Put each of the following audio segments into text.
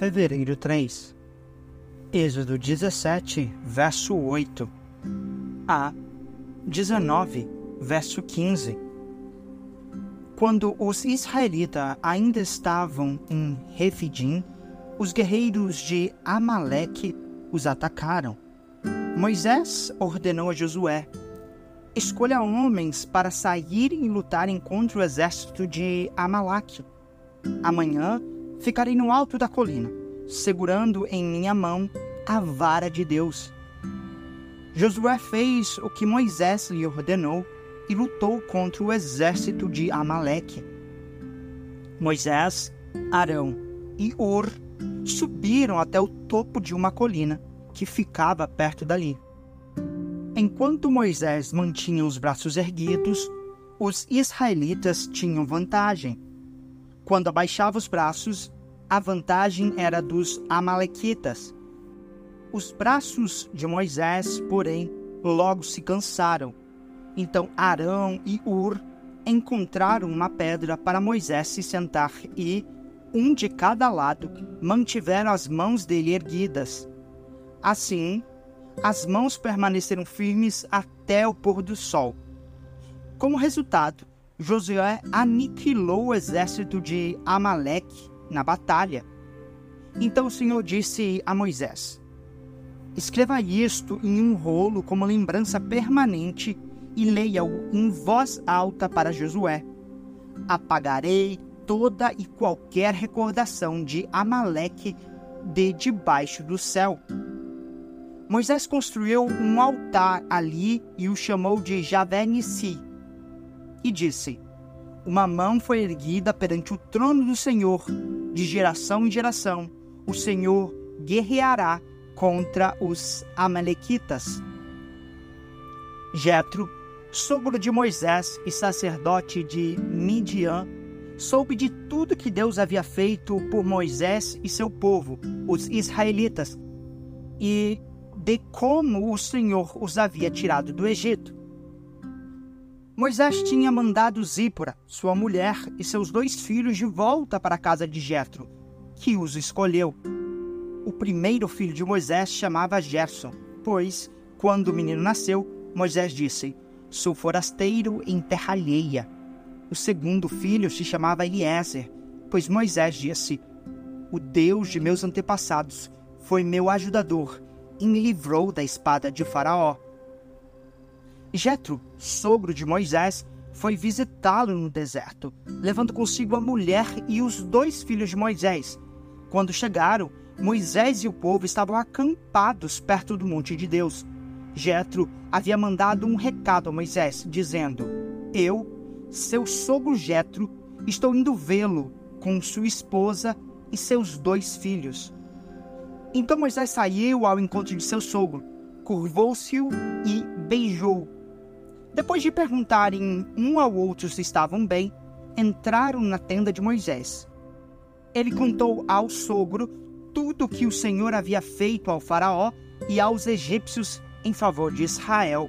fevereiro 3. Êxodo 17, verso 8 a 19, verso 15. Quando os israelitas ainda estavam em Refidim, os guerreiros de Amaleque os atacaram. Moisés ordenou a Josué: Escolha homens para saírem e lutarem contra o exército de Amaleque. Amanhã ficarei no alto da colina, segurando em minha mão a vara de Deus. Josué fez o que Moisés lhe ordenou e lutou contra o exército de Amaleque. Moisés, Arão e Ur subiram até o topo de uma colina que ficava perto dali. Enquanto Moisés mantinha os braços erguidos, os israelitas tinham vantagem. Quando abaixava os braços, a vantagem era dos Amalequitas. Os braços de Moisés, porém, logo se cansaram. Então Arão e Ur encontraram uma pedra para Moisés se sentar e, um de cada lado, mantiveram as mãos dele erguidas. Assim, as mãos permaneceram firmes até o pôr do sol. Como resultado, Josué aniquilou o exército de Amaleque na batalha. Então o Senhor disse a Moisés: Escreva isto em um rolo como lembrança permanente e leia-o em voz alta para Josué. Apagarei toda e qualquer recordação de Amaleque de debaixo do céu. Moisés construiu um altar ali e o chamou de Javé Nissi. E disse: Uma mão foi erguida perante o trono do Senhor, de geração em geração. O Senhor guerreará contra os Amalequitas. Jetro, sogro de Moisés e sacerdote de Midian, soube de tudo que Deus havia feito por Moisés e seu povo, os israelitas, e de como o Senhor os havia tirado do Egito. Moisés tinha mandado Zípora, sua mulher e seus dois filhos de volta para a casa de Jetro, que os escolheu. O primeiro filho de Moisés chamava Gerson, pois, quando o menino nasceu, Moisés disse: Sou forasteiro em terra alheia. O segundo filho se chamava Eliezer, pois Moisés disse: O Deus de meus antepassados foi meu ajudador e me livrou da espada de Faraó. Jetro, sogro de Moisés, foi visitá-lo no deserto, levando consigo a mulher e os dois filhos de Moisés. Quando chegaram, Moisés e o povo estavam acampados perto do monte de Deus. Jetro havia mandado um recado a Moisés, dizendo: Eu, seu sogro Jetro, estou indo vê-lo com sua esposa e seus dois filhos. Então Moisés saiu ao encontro de seu sogro, curvou-se-o e beijou. Depois de perguntarem um ao outro se estavam bem, entraram na tenda de Moisés. Ele contou ao sogro tudo o que o Senhor havia feito ao Faraó e aos egípcios em favor de Israel.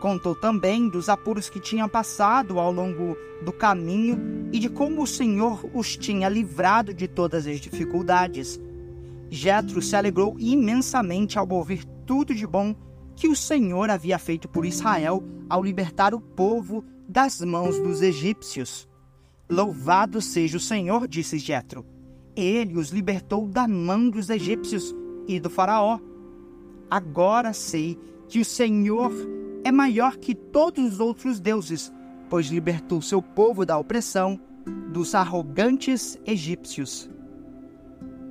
Contou também dos apuros que tinham passado ao longo do caminho e de como o Senhor os tinha livrado de todas as dificuldades Jetro se alegrou imensamente ao ouvir tudo de bom que o Senhor havia feito por Israel ao libertar o povo das mãos dos egípcios. Louvado seja o Senhor, disse Jetro. Ele os libertou da mão dos egípcios e do faraó. Agora sei que o Senhor é maior que todos os outros deuses, pois libertou seu povo da opressão dos arrogantes egípcios.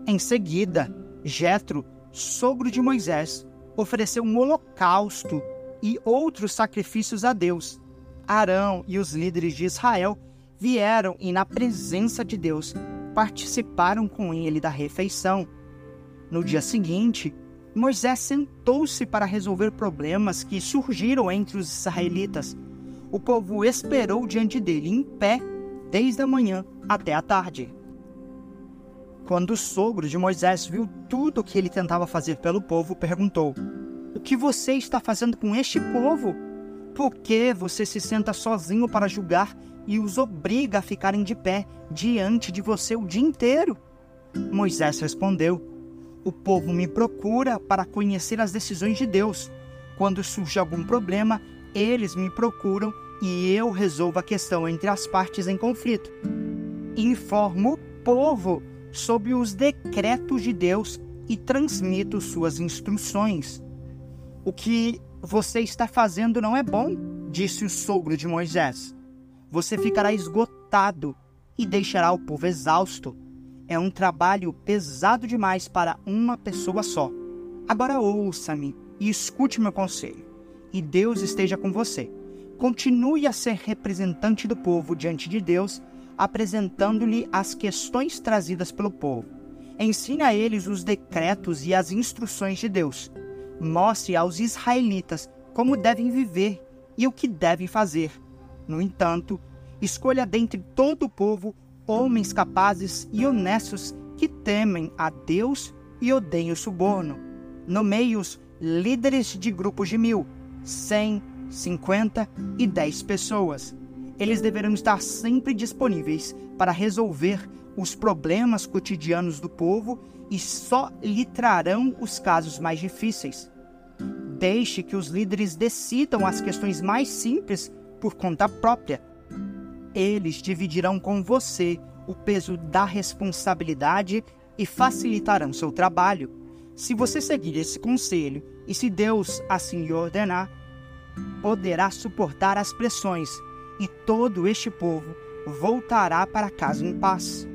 Em seguida, Jetro, sogro de Moisés, ofereceu um holocausto e outros sacrifícios a Deus. Arão e os líderes de Israel vieram e, na presença de Deus, participaram com ele da refeição. No dia seguinte, Moisés sentou-se para resolver problemas que surgiram entre os israelitas. O povo esperou diante dele em pé desde a manhã até a tarde. Quando o sogro de Moisés viu tudo o que ele tentava fazer pelo povo, perguntou: O que você está fazendo com este povo? Por que você se senta sozinho para julgar e os obriga a ficarem de pé diante de você o dia inteiro? Moisés respondeu: O povo me procura para conhecer as decisões de Deus. Quando surge algum problema, eles me procuram e eu resolvo a questão entre as partes em conflito. Informo o povo sobre os decretos de Deus e transmito suas instruções. O que você está fazendo não é bom, disse o sogro de Moisés. Você ficará esgotado e deixará o povo exausto. É um trabalho pesado demais para uma pessoa só. Agora ouça-me e escute meu conselho. E Deus esteja com você. Continue a ser representante do povo diante de Deus, apresentando-lhe as questões trazidas pelo povo. Ensine a eles os decretos e as instruções de Deus. Mostre aos israelitas como devem viver e o que devem fazer. No entanto, escolha dentre todo o povo homens capazes e honestos que temem a Deus e odeiam o suborno. Nomeie-os líderes de grupos de mil, cem, cinquenta e dez pessoas. Eles deverão estar sempre disponíveis para resolver os problemas cotidianos do povo e só lhe trarão os casos mais difíceis. Deixe que os líderes decidam as questões mais simples por conta própria eles dividirão com você o peso da responsabilidade e facilitarão seu trabalho. Se você seguir esse conselho e se Deus assim lhe ordenar, poderá suportar as pressões e todo este povo voltará para casa em paz.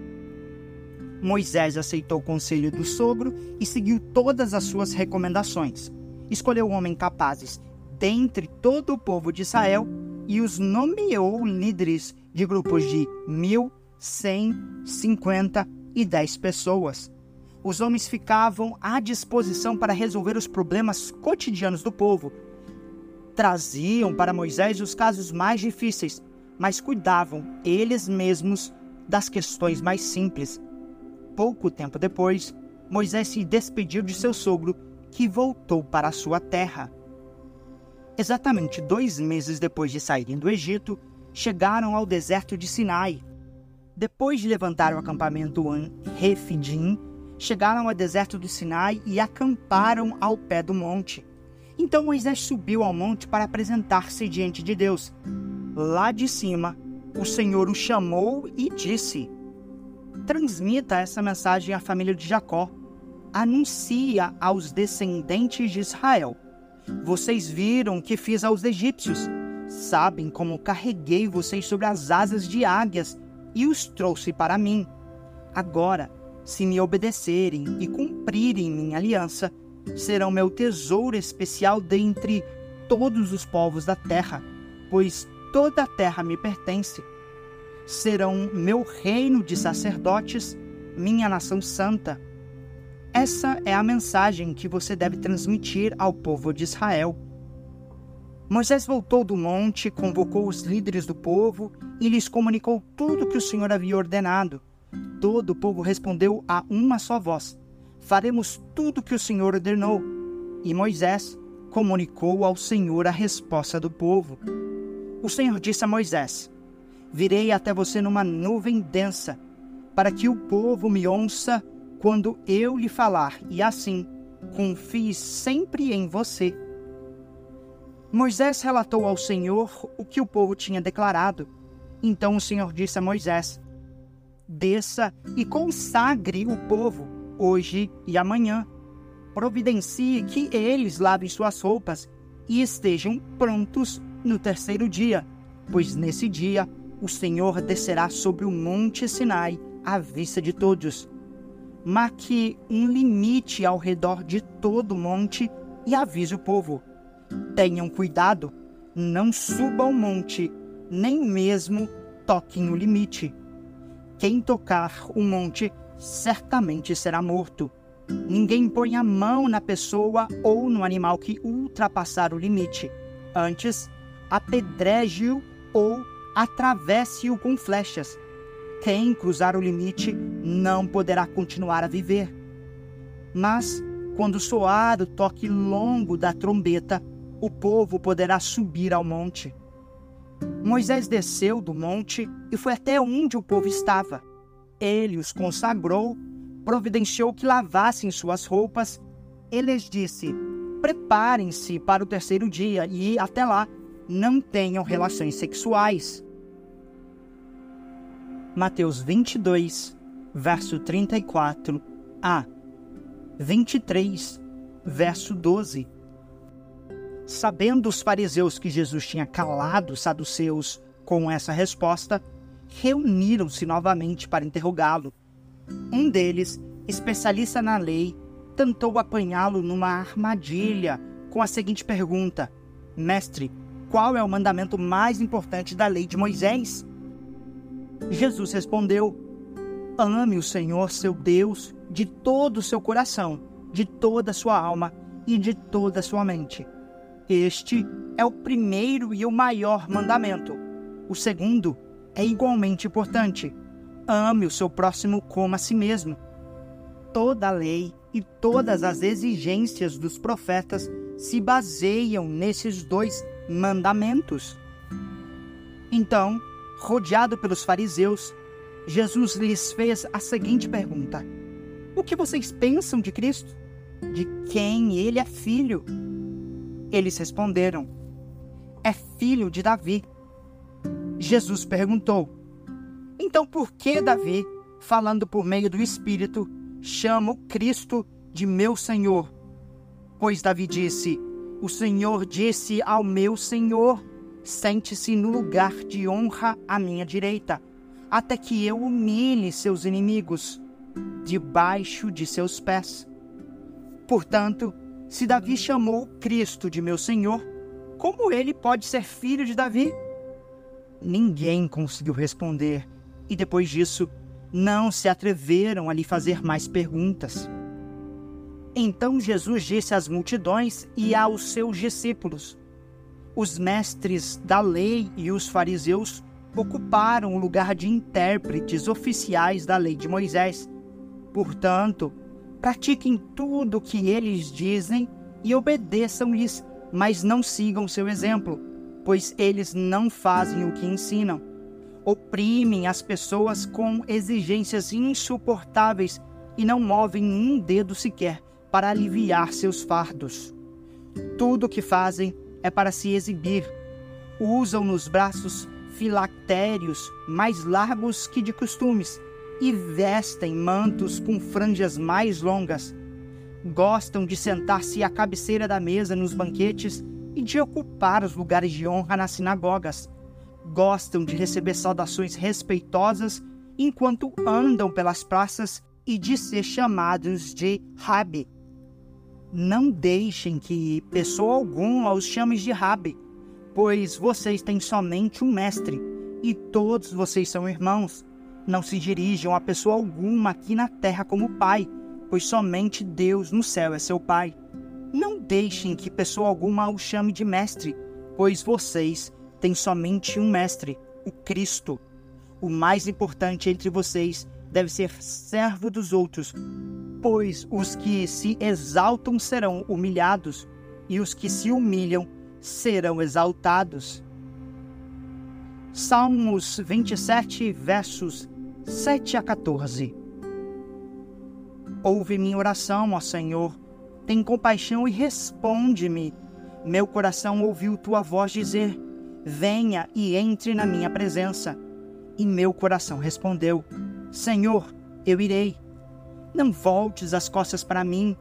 Moisés aceitou o conselho do sogro e seguiu todas as suas recomendações. Escolheu homens capazes dentre todo o povo de Israel e os nomeou líderes de grupos de mil, cem, cinquenta e dez pessoas. Os homens ficavam à disposição para resolver os problemas cotidianos do povo. Traziam para Moisés os casos mais difíceis, mas cuidavam eles mesmos das questões mais simples. Pouco tempo depois, Moisés se despediu de seu sogro, que voltou para sua terra. Exatamente dois meses depois de saírem do Egito, chegaram ao deserto de Sinai. Depois de levantar o acampamento em Refidim, chegaram ao deserto do Sinai e acamparam ao pé do monte. Então Moisés subiu ao monte para apresentar-se diante de Deus. Lá de cima, o Senhor o chamou e disse: Transmita essa mensagem à família de Jacó. Anuncia aos descendentes de Israel. Vocês viram o que fiz aos egípcios Sabem como carreguei vocês sobre as asas de águias e os trouxe para mim. Agora, se me obedecerem e cumprirem minha aliança, serão meu tesouro especial dentre todos os povos da terra, pois toda a terra me pertence. Serão meu reino de sacerdotes, minha nação santa. Essa é a mensagem que você deve transmitir ao povo de Israel. Moisés voltou do monte, convocou os líderes do povo e lhes comunicou tudo o que o Senhor havia ordenado. Todo o povo respondeu a uma só voz: Faremos tudo o que o Senhor ordenou. E Moisés comunicou ao Senhor a resposta do povo. O Senhor disse a Moisés: Virei até você numa nuvem densa, para que o povo me ouça quando eu lhe falar, e assim confie sempre em você Moisés relatou ao Senhor o que o povo tinha declarado. Então o Senhor disse a Moisés: Desça e consagre o povo, hoje e amanhã. Providencie que eles lavem suas roupas e estejam prontos no terceiro dia, pois nesse dia o Senhor descerá sobre o monte Sinai à vista de todos. Marque um limite ao redor de todo o monte e avise o povo Tenham cuidado, não subam o monte, nem mesmo toquem o limite. Quem tocar o monte certamente será morto. Ninguém põe a mão na pessoa ou no animal que ultrapassar o limite. Antes, apedreje-o ou atravesse-o com flechas. Quem cruzar o limite não poderá continuar a viver. Mas, quando soar o toque longo da trombeta, o povo poderá subir ao monte. Moisés desceu do monte e foi até onde o povo estava. Ele os consagrou providenciou que lavassem suas roupas e lhes disse: Preparem-se para o terceiro dia e, até lá, não tenham relações sexuais. Mateus 22, verso 34 a 23, verso 12. Sabendo os fariseus que Jesus tinha calado os saduceus com essa resposta, reuniram-se novamente para interrogá-lo. Um deles, especialista na lei, tentou apanhá-lo numa armadilha com a seguinte pergunta: Mestre, qual é o mandamento mais importante da lei de Moisés? Jesus respondeu: Ame o Senhor seu Deus de todo o seu coração, de toda a sua alma e de toda a sua mente. Este é o primeiro e o maior mandamento. O segundo é igualmente importante. Ame o seu próximo como a si mesmo. Toda a lei e todas as exigências dos profetas se baseiam nesses dois mandamentos. Então, rodeado pelos fariseus, Jesus lhes fez a seguinte pergunta: O que vocês pensam de Cristo? De quem ele é filho? Eles responderam: É filho de Davi. Jesus perguntou: Então por que Davi, falando por meio do Espírito, chama o Cristo de meu Senhor? Pois Davi disse: O Senhor disse ao meu Senhor: Sente-se no lugar de honra à minha direita, até que eu humilhe seus inimigos debaixo de seus pés. Portanto, se Davi chamou Cristo de meu Senhor, como ele pode ser filho de Davi? Ninguém conseguiu responder, e depois disso, não se atreveram a lhe fazer mais perguntas. Então Jesus disse às multidões e aos seus discípulos: Os mestres da lei e os fariseus ocuparam o lugar de intérpretes oficiais da lei de Moisés. Portanto, pratiquem tudo o que eles dizem e obedeçam-lhes, mas não sigam seu exemplo pois eles não fazem o que ensinam. Oprimem as pessoas com exigências insuportáveis e não movem um dedo sequer para aliviar seus fardos. Tudo o que fazem é para se exibir. Usam nos braços filactérios mais largos que de costumes e vestem mantos com franjas mais longas. Gostam de sentar-se à cabeceira da mesa nos banquetes e de ocupar os lugares de honra nas sinagogas. Gostam de receber saudações respeitosas enquanto andam pelas praças e de ser chamados de Rabi. Não deixem que pessoa alguma os chame de Rabi, pois vocês têm somente um mestre e todos vocês são irmãos. Não se dirijam a pessoa alguma aqui na terra como pai, pois somente Deus no céu é seu pai. Deixem que pessoa alguma o chame de mestre, pois vocês têm somente um mestre, o Cristo. O mais importante entre vocês deve ser servo dos outros, pois os que se exaltam serão humilhados, e os que se humilham serão exaltados. Salmos 27, versos 7 a 14. Ouve minha oração, ó Senhor tem compaixão e responde-me. Meu coração ouviu tua voz dizer: Venha e entre na minha presença. E meu coração respondeu: Senhor, eu irei. Não voltes as costas para mim.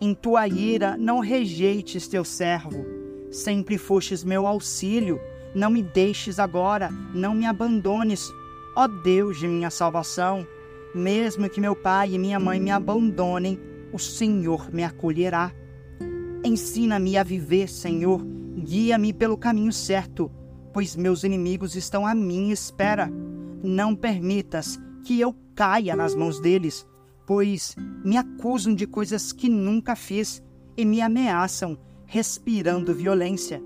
Em tua ira não rejeites teu servo. Sempre fostes meu auxílio. Não me deixes agora, não me abandones. Ó Deus de minha salvação, mesmo que meu pai e minha mãe me abandonem, o Senhor me acolherá. Ensina-me a viver, Senhor, guia-me pelo caminho certo, pois meus inimigos estão à minha espera. Não permitas que eu caia nas mãos deles, pois me acusam de coisas que nunca fiz e me ameaçam, respirando violência.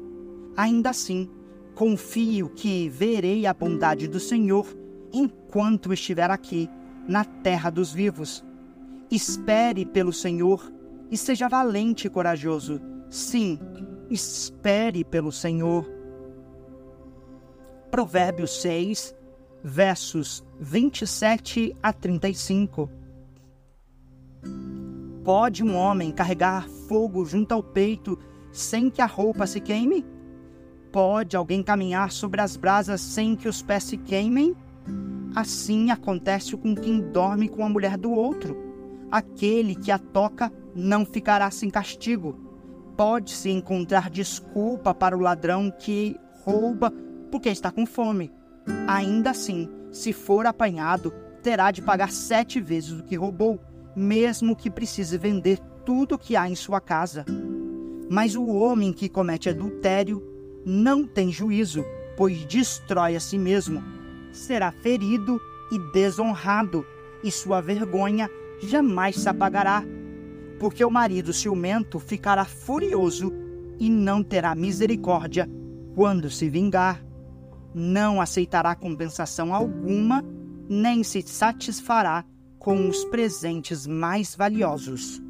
Ainda assim, confio que verei a bondade do Senhor enquanto estiver aqui, na terra dos vivos. Espere pelo Senhor e seja valente e corajoso. Sim, espere pelo Senhor. Provérbios 6, versos 27 a 35. Pode um homem carregar fogo junto ao peito sem que a roupa se queime? Pode alguém caminhar sobre as brasas sem que os pés se queimem? Assim acontece com quem dorme com a mulher do outro. Aquele que a toca não ficará sem castigo. Pode-se encontrar desculpa para o ladrão que rouba porque está com fome. Ainda assim, se for apanhado, terá de pagar sete vezes o que roubou, mesmo que precise vender tudo o que há em sua casa. Mas o homem que comete adultério não tem juízo, pois destrói a si mesmo. Será ferido e desonrado, e sua vergonha jamais se apagará. Porque o marido ciumento ficará furioso e não terá misericórdia quando se vingar. Não aceitará compensação alguma, nem se satisfará com os presentes mais valiosos.